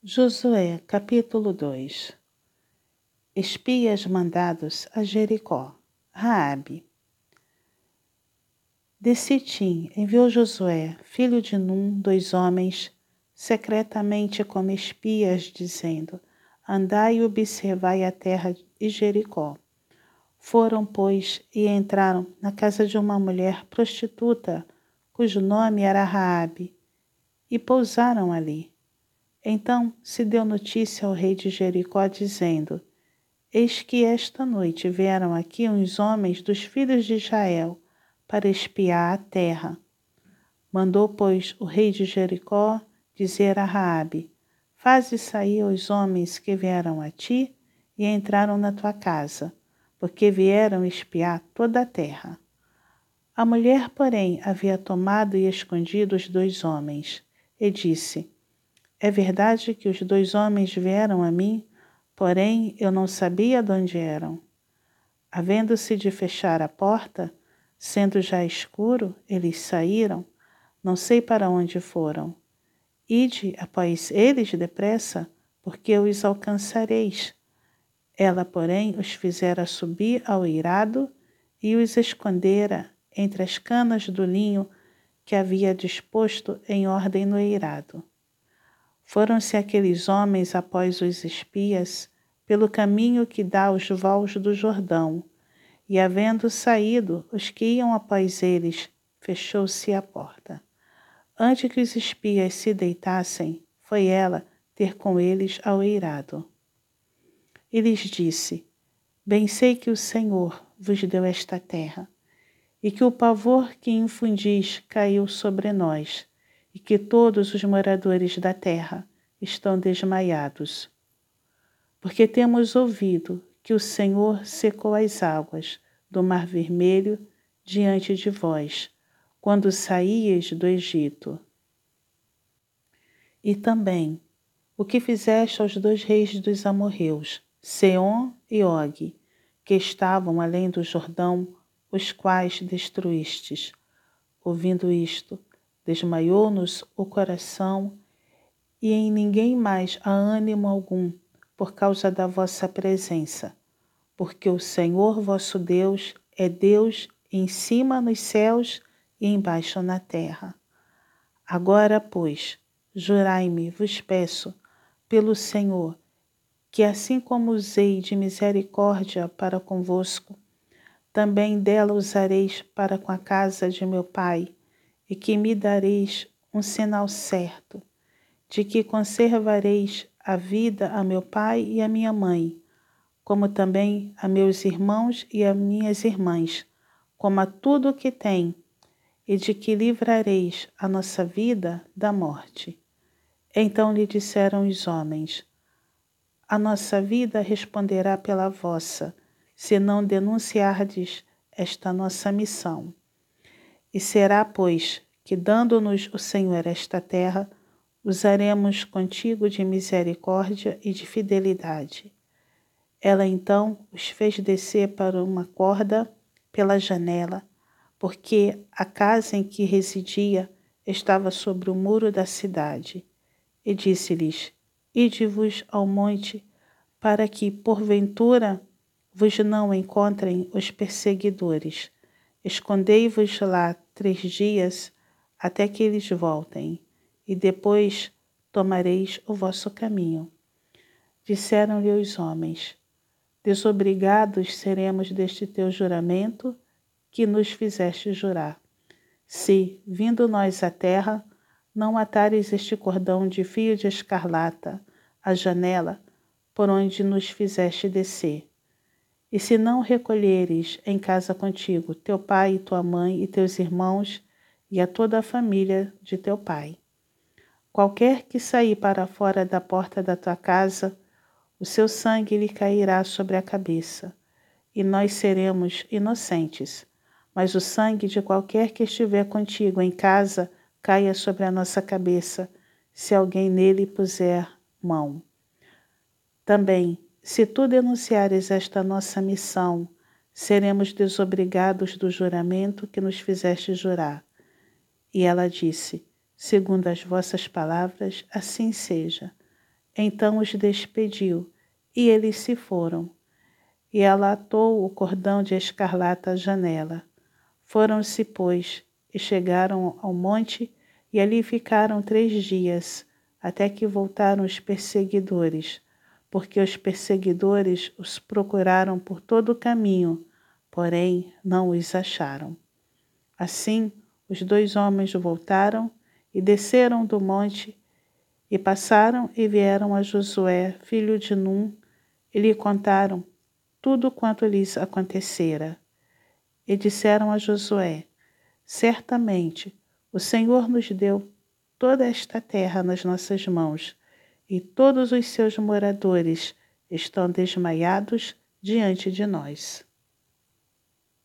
Josué capítulo 2 Espias mandados a Jericó Raabe De Sitim enviou Josué, filho de Num, dois homens, secretamente como espias, dizendo, Andai e observai a terra de Jericó. Foram, pois, e entraram na casa de uma mulher prostituta, cujo nome era Raabe, e pousaram ali. Então se deu notícia ao rei de Jericó, dizendo: Eis que esta noite vieram aqui uns homens dos filhos de Israel para espiar a terra. Mandou, pois, o rei de Jericó dizer a Raabe: Faze sair os homens que vieram a ti e entraram na tua casa, porque vieram espiar toda a terra. A mulher, porém, havia tomado e escondido os dois homens, e disse: é verdade que os dois homens vieram a mim, porém eu não sabia de onde eram. Havendo-se de fechar a porta, sendo já escuro, eles saíram, não sei para onde foram. Ide após eles depressa, porque os alcançareis. Ela, porém, os fizera subir ao eirado e os escondera entre as canas do linho que havia disposto em ordem no eirado. Foram-se aqueles homens após os espias pelo caminho que dá aos vales do Jordão, e havendo saído os que iam após eles, fechou-se a porta. Antes que os espias se deitassem, foi ela ter com eles ao eirado. E lhes disse: Bem sei que o Senhor vos deu esta terra, e que o pavor que infundis caiu sobre nós e que todos os moradores da terra estão desmaiados. Porque temos ouvido que o Senhor secou as águas do Mar Vermelho diante de vós, quando saíeis do Egito. E também o que fizeste aos dois reis dos amorreus, Seom e Og, que estavam além do Jordão, os quais destruístes. Ouvindo isto, desmaiou-nos o coração e em ninguém mais há ânimo algum por causa da vossa presença, porque o Senhor vosso Deus é Deus em cima nos céus e embaixo na terra. Agora, pois, jurai-me, vos peço, pelo Senhor, que assim como usei de misericórdia para convosco, também dela usareis para com a casa de meu pai e que me dareis um sinal certo de que conservareis a vida a meu pai e a minha mãe, como também a meus irmãos e a minhas irmãs, como a tudo o que tem, e de que livrareis a nossa vida da morte. Então lhe disseram os homens: A nossa vida responderá pela vossa, se não denunciardes esta nossa missão. E será, pois, que, dando-nos o Senhor esta terra, usaremos contigo de misericórdia e de fidelidade. Ela então os fez descer para uma corda pela janela, porque a casa em que residia estava sobre o muro da cidade, e disse-lhes: Ide-vos ao monte, para que, porventura, vos não encontrem os perseguidores. Escondei-vos lá três dias até que eles voltem, e depois tomareis o vosso caminho. Disseram-lhe os homens: Desobrigados seremos deste teu juramento que nos fizeste jurar. Se, vindo nós à terra, não atares este cordão de fio de escarlata à janela por onde nos fizeste descer, e se não recolheres em casa contigo teu pai e tua mãe e teus irmãos e a toda a família de teu pai. Qualquer que sair para fora da porta da tua casa, o seu sangue lhe cairá sobre a cabeça, e nós seremos inocentes. Mas o sangue de qualquer que estiver contigo em casa caia sobre a nossa cabeça, se alguém nele puser mão. Também se tu denunciares esta nossa missão, seremos desobrigados do juramento que nos fizeste jurar. E ela disse: Segundo as vossas palavras, assim seja. Então os despediu, e eles se foram. E ela atou o cordão de escarlata à janela. Foram-se, pois, e chegaram ao monte, e ali ficaram três dias, até que voltaram os perseguidores, porque os perseguidores os procuraram por todo o caminho, porém não os acharam. Assim, os dois homens voltaram e desceram do monte e passaram e vieram a Josué, filho de Num, e lhe contaram tudo quanto lhes acontecera. E disseram a Josué: Certamente o Senhor nos deu toda esta terra nas nossas mãos, e todos os seus moradores estão desmaiados diante de nós.